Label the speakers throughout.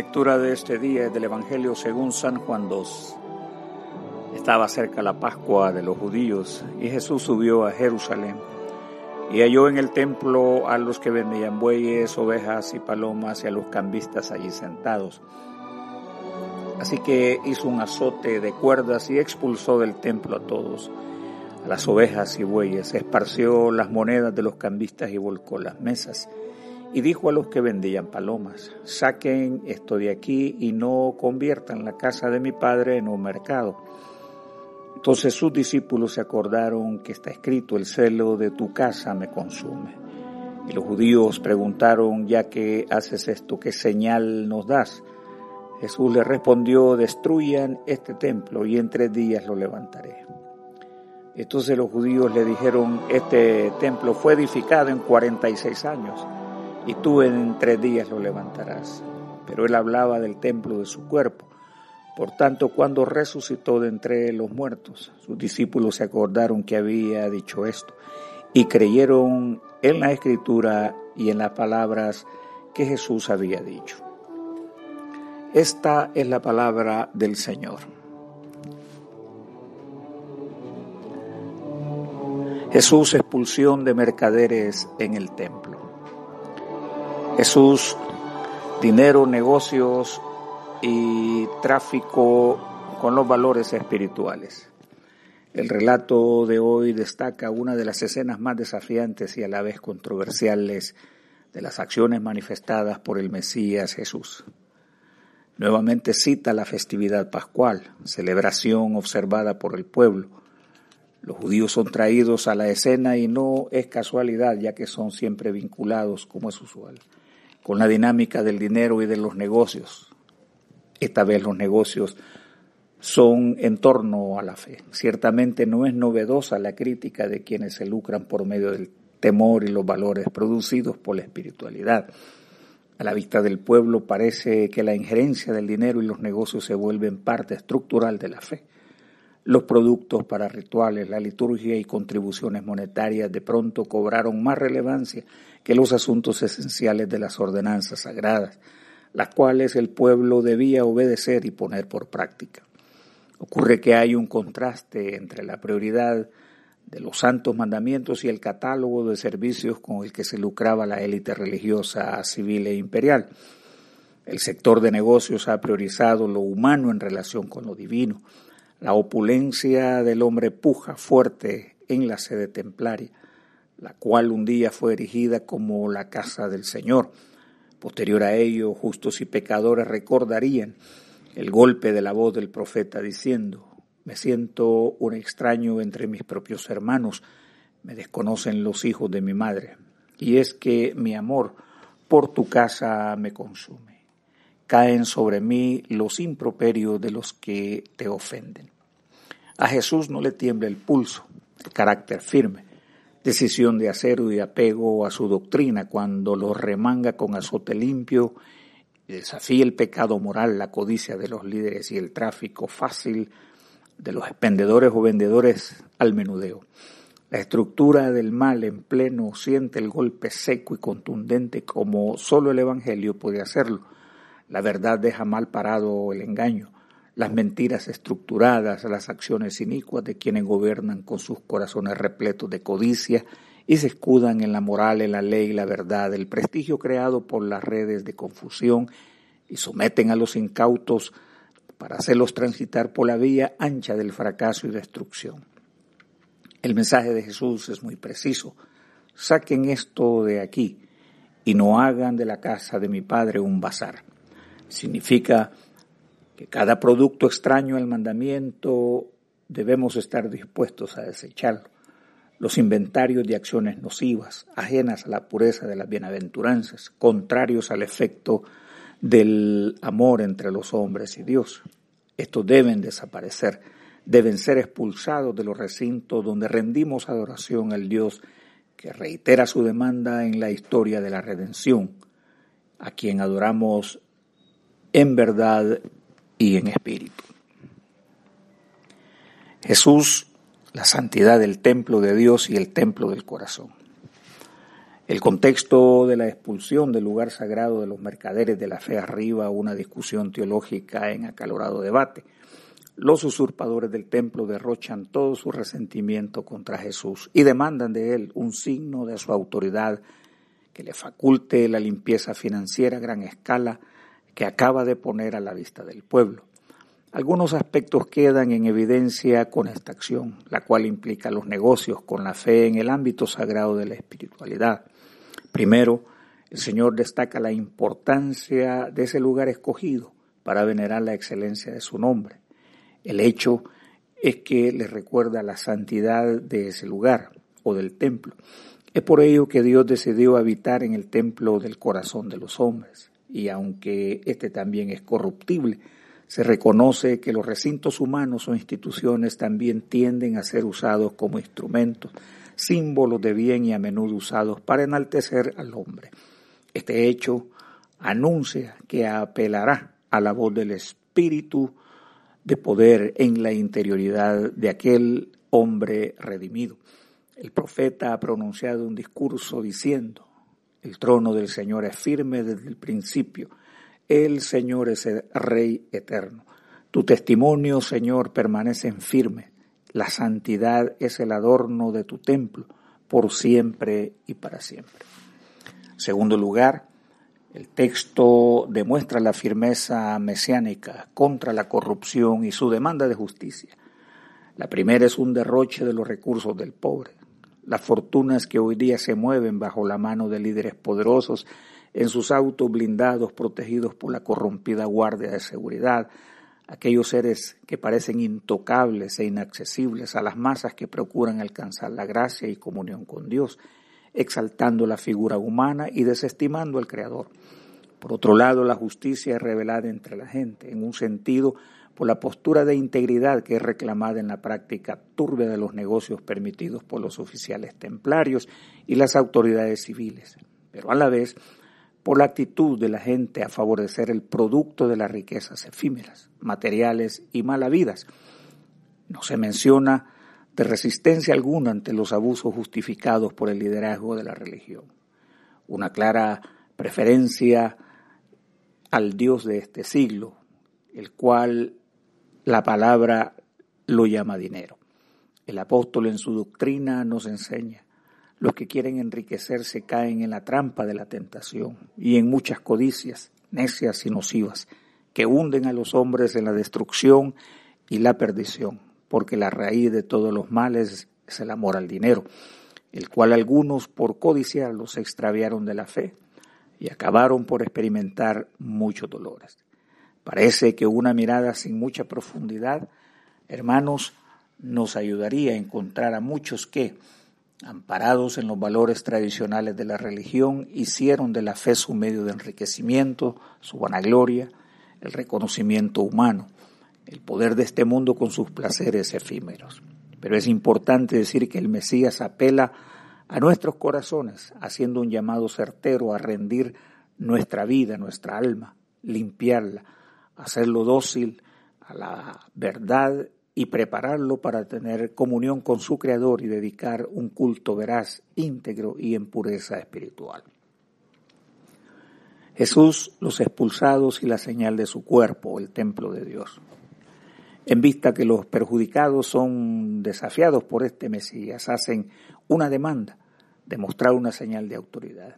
Speaker 1: lectura de este día es del Evangelio según San Juan 2. Estaba cerca la Pascua de los judíos y Jesús subió a Jerusalén y halló en el templo a los que vendían bueyes, ovejas y palomas y a los cambistas allí sentados. Así que hizo un azote de cuerdas y expulsó del templo a todos, a las ovejas y bueyes, esparció las monedas de los cambistas y volcó las mesas y dijo a los que vendían palomas, saquen esto de aquí y no conviertan la casa de mi padre en un mercado. Entonces sus discípulos se acordaron que está escrito, el celo de tu casa me consume. Y los judíos preguntaron, ya que haces esto, ¿qué señal nos das? Jesús les respondió, destruyan este templo y en tres días lo levantaré. Entonces los judíos le dijeron, este templo fue edificado en 46 años y tú en tres días lo levantarás. Pero él hablaba del templo de su cuerpo. Por tanto, cuando resucitó de entre los muertos, sus discípulos se acordaron que había dicho esto y creyeron en la escritura y en las palabras que Jesús había dicho. Esta es la palabra del Señor. Jesús expulsión de mercaderes en el templo. Jesús, dinero, negocios y tráfico con los valores espirituales. El relato de hoy destaca una de las escenas más desafiantes y a la vez controversiales de las acciones manifestadas por el Mesías Jesús. Nuevamente cita la festividad pascual, celebración observada por el pueblo. Los judíos son traídos a la escena y no es casualidad, ya que son siempre vinculados, como es usual, con la dinámica del dinero y de los negocios. Esta vez los negocios son en torno a la fe. Ciertamente no es novedosa la crítica de quienes se lucran por medio del temor y los valores producidos por la espiritualidad. A la vista del pueblo parece que la injerencia del dinero y los negocios se vuelven parte estructural de la fe. Los productos para rituales, la liturgia y contribuciones monetarias de pronto cobraron más relevancia que los asuntos esenciales de las ordenanzas sagradas, las cuales el pueblo debía obedecer y poner por práctica. Ocurre que hay un contraste entre la prioridad de los santos mandamientos y el catálogo de servicios con el que se lucraba la élite religiosa, civil e imperial. El sector de negocios ha priorizado lo humano en relación con lo divino. La opulencia del hombre puja fuerte en la sede templaria la cual un día fue erigida como la casa del Señor. Posterior a ello, justos y pecadores recordarían el golpe de la voz del profeta diciendo, me siento un extraño entre mis propios hermanos, me desconocen los hijos de mi madre, y es que mi amor por tu casa me consume. Caen sobre mí los improperios de los que te ofenden. A Jesús no le tiembla el pulso, el carácter firme, decisión de acero y apego a su doctrina cuando lo remanga con azote limpio desafía el pecado moral, la codicia de los líderes y el tráfico fácil de los expendedores o vendedores al menudeo. La estructura del mal en pleno siente el golpe seco y contundente como solo el Evangelio puede hacerlo. La verdad deja mal parado el engaño las mentiras estructuradas, las acciones inicuas de quienes gobiernan con sus corazones repletos de codicia y se escudan en la moral, en la ley la verdad, el prestigio creado por las redes de confusión y someten a los incautos para hacerlos transitar por la vía ancha del fracaso y destrucción. El mensaje de Jesús es muy preciso. Saquen esto de aquí y no hagan de la casa de mi Padre un bazar. Significa que cada producto extraño al mandamiento debemos estar dispuestos a desecharlo. Los inventarios de acciones nocivas, ajenas a la pureza de las bienaventuranzas, contrarios al efecto del amor entre los hombres y Dios. Estos deben desaparecer, deben ser expulsados de los recintos donde rendimos adoración al Dios que reitera su demanda en la historia de la redención, a quien adoramos en verdad y en espíritu. Jesús, la santidad del templo de Dios y el templo del corazón. El contexto de la expulsión del lugar sagrado de los mercaderes de la fe arriba una discusión teológica en acalorado debate. Los usurpadores del templo derrochan todo su resentimiento contra Jesús y demandan de él un signo de su autoridad que le faculte la limpieza financiera a gran escala que acaba de poner a la vista del pueblo. Algunos aspectos quedan en evidencia con esta acción, la cual implica los negocios con la fe en el ámbito sagrado de la espiritualidad. Primero, el Señor destaca la importancia de ese lugar escogido para venerar la excelencia de su nombre. El hecho es que le recuerda la santidad de ese lugar o del templo. Es por ello que Dios decidió habitar en el templo del corazón de los hombres. Y aunque este también es corruptible, se reconoce que los recintos humanos o instituciones también tienden a ser usados como instrumentos, símbolos de bien y a menudo usados para enaltecer al hombre. Este hecho anuncia que apelará a la voz del Espíritu de poder en la interioridad de aquel hombre redimido. El profeta ha pronunciado un discurso diciendo, el trono del Señor es firme desde el principio, el Señor es el Rey eterno. Tu testimonio, Señor, permanece firme. La santidad es el adorno de tu templo, por siempre y para siempre. segundo lugar, el texto demuestra la firmeza mesiánica contra la corrupción y su demanda de justicia. La primera es un derroche de los recursos del pobre. Las fortunas que hoy día se mueven bajo la mano de líderes poderosos en sus autos blindados protegidos por la corrompida guardia de seguridad, aquellos seres que parecen intocables e inaccesibles a las masas que procuran alcanzar la gracia y comunión con Dios, exaltando la figura humana y desestimando al Creador. Por otro lado, la justicia es revelada entre la gente, en un sentido por la postura de integridad que es reclamada en la práctica turbia de los negocios permitidos por los oficiales templarios y las autoridades civiles, pero a la vez por la actitud de la gente a favorecer el producto de las riquezas efímeras, materiales y malavidas. No se menciona de resistencia alguna ante los abusos justificados por el liderazgo de la religión. Una clara preferencia al Dios de este siglo, el cual la palabra lo llama dinero. El apóstol en su doctrina nos enseña los que quieren enriquecerse caen en la trampa de la tentación y en muchas codicias necias y nocivas que hunden a los hombres en la destrucción y la perdición, porque la raíz de todos los males es el amor al dinero, el cual algunos por codiciarlo se extraviaron de la fe y acabaron por experimentar muchos dolores. Parece que una mirada sin mucha profundidad, hermanos, nos ayudaría a encontrar a muchos que, amparados en los valores tradicionales de la religión, hicieron de la fe su medio de enriquecimiento, su vanagloria, el reconocimiento humano, el poder de este mundo con sus placeres efímeros. Pero es importante decir que el Mesías apela a nuestros corazones, haciendo un llamado certero a rendir nuestra vida, nuestra alma, limpiarla, hacerlo dócil a la verdad y prepararlo para tener comunión con su Creador y dedicar un culto veraz, íntegro y en pureza espiritual. Jesús, los expulsados y la señal de su cuerpo, el templo de Dios. En vista que los perjudicados son desafiados por este Mesías, hacen una demanda de mostrar una señal de autoridad.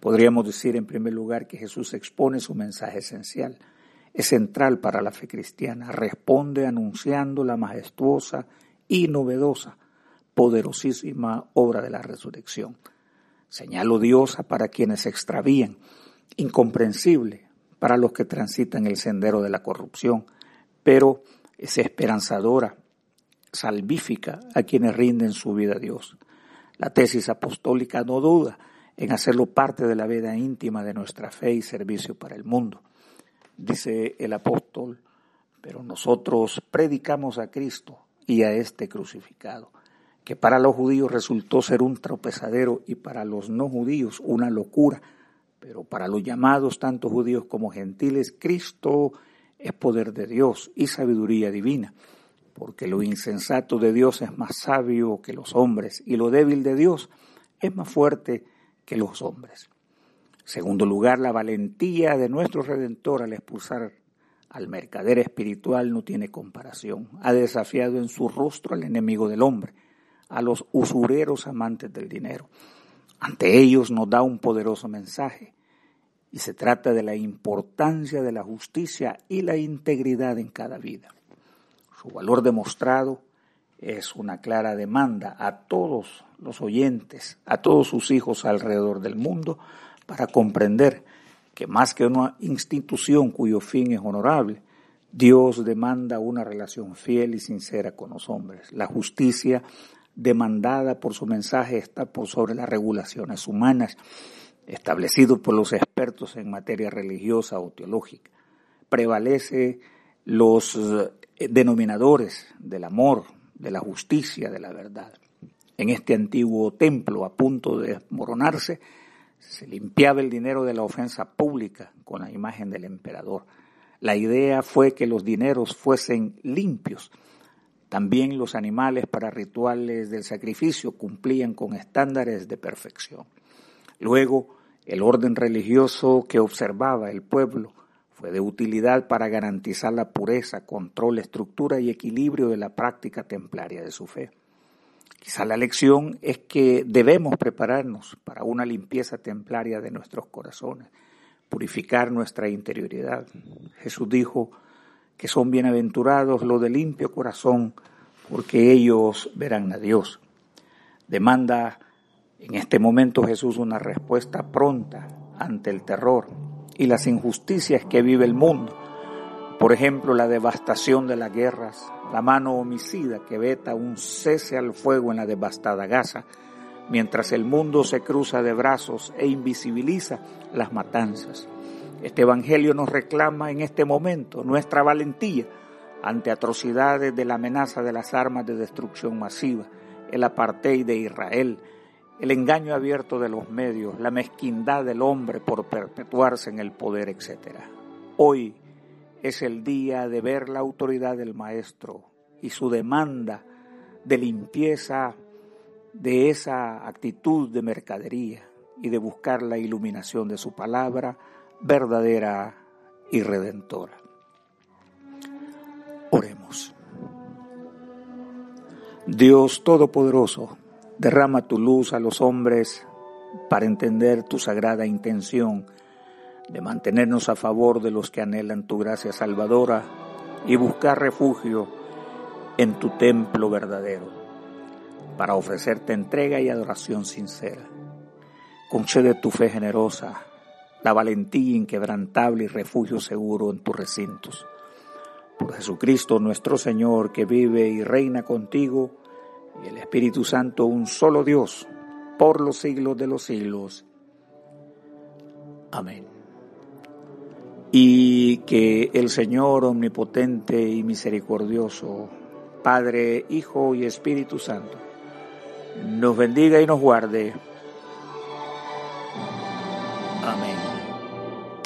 Speaker 1: Podríamos decir en primer lugar que Jesús expone su mensaje esencial, es central para la fe cristiana. Responde anunciando la majestuosa y novedosa, poderosísima obra de la resurrección. Señal odiosa para quienes se extravían, incomprensible para los que transitan el sendero de la corrupción, pero es esperanzadora, salvífica a quienes rinden su vida a Dios. La tesis apostólica no duda en hacerlo parte de la vida íntima de nuestra fe y servicio para el mundo dice el apóstol, pero nosotros predicamos a Cristo y a este crucificado, que para los judíos resultó ser un tropezadero y para los no judíos una locura, pero para los llamados tanto judíos como gentiles, Cristo es poder de Dios y sabiduría divina, porque lo insensato de Dios es más sabio que los hombres y lo débil de Dios es más fuerte que los hombres. Segundo lugar, la valentía de nuestro Redentor al expulsar al mercader espiritual no tiene comparación. Ha desafiado en su rostro al enemigo del hombre, a los usureros amantes del dinero. Ante ellos nos da un poderoso mensaje y se trata de la importancia de la justicia y la integridad en cada vida. Su valor demostrado es una clara demanda a todos los oyentes, a todos sus hijos alrededor del mundo, para comprender que más que una institución cuyo fin es honorable, Dios demanda una relación fiel y sincera con los hombres. La justicia demandada por su mensaje está por sobre las regulaciones humanas establecidas por los expertos en materia religiosa o teológica. Prevalece los eh, denominadores del amor, de la justicia, de la verdad. En este antiguo templo a punto de desmoronarse, se limpiaba el dinero de la ofensa pública con la imagen del emperador. La idea fue que los dineros fuesen limpios. También los animales para rituales del sacrificio cumplían con estándares de perfección. Luego, el orden religioso que observaba el pueblo fue de utilidad para garantizar la pureza, control, estructura y equilibrio de la práctica templaria de su fe. Quizá la lección es que debemos prepararnos para una limpieza templaria de nuestros corazones, purificar nuestra interioridad. Jesús dijo que son bienaventurados los de limpio corazón, porque ellos verán a Dios. Demanda en este momento Jesús una respuesta pronta ante el terror y las injusticias que vive el mundo. Por ejemplo, la devastación de las guerras, la mano homicida que veta un cese al fuego en la devastada Gaza, mientras el mundo se cruza de brazos e invisibiliza las matanzas. Este Evangelio nos reclama en este momento nuestra valentía ante atrocidades de la amenaza de las armas de destrucción masiva, el apartheid de Israel, el engaño abierto de los medios, la mezquindad del hombre por perpetuarse en el poder, etc. Hoy es el día de ver la autoridad del Maestro y su demanda de limpieza de esa actitud de mercadería y de buscar la iluminación de su palabra verdadera y redentora. Oremos. Dios Todopoderoso, Derrama tu luz a los hombres para entender tu sagrada intención de mantenernos a favor de los que anhelan tu gracia salvadora y buscar refugio en tu templo verdadero, para ofrecerte entrega y adoración sincera. Concede tu fe generosa, la valentía inquebrantable y refugio seguro en tus recintos. Por Jesucristo nuestro Señor, que vive y reina contigo, y el Espíritu Santo un solo Dios, por los siglos de los siglos. Amén. Y que el Señor omnipotente y misericordioso, Padre, Hijo y Espíritu Santo, nos bendiga y nos guarde. Amén.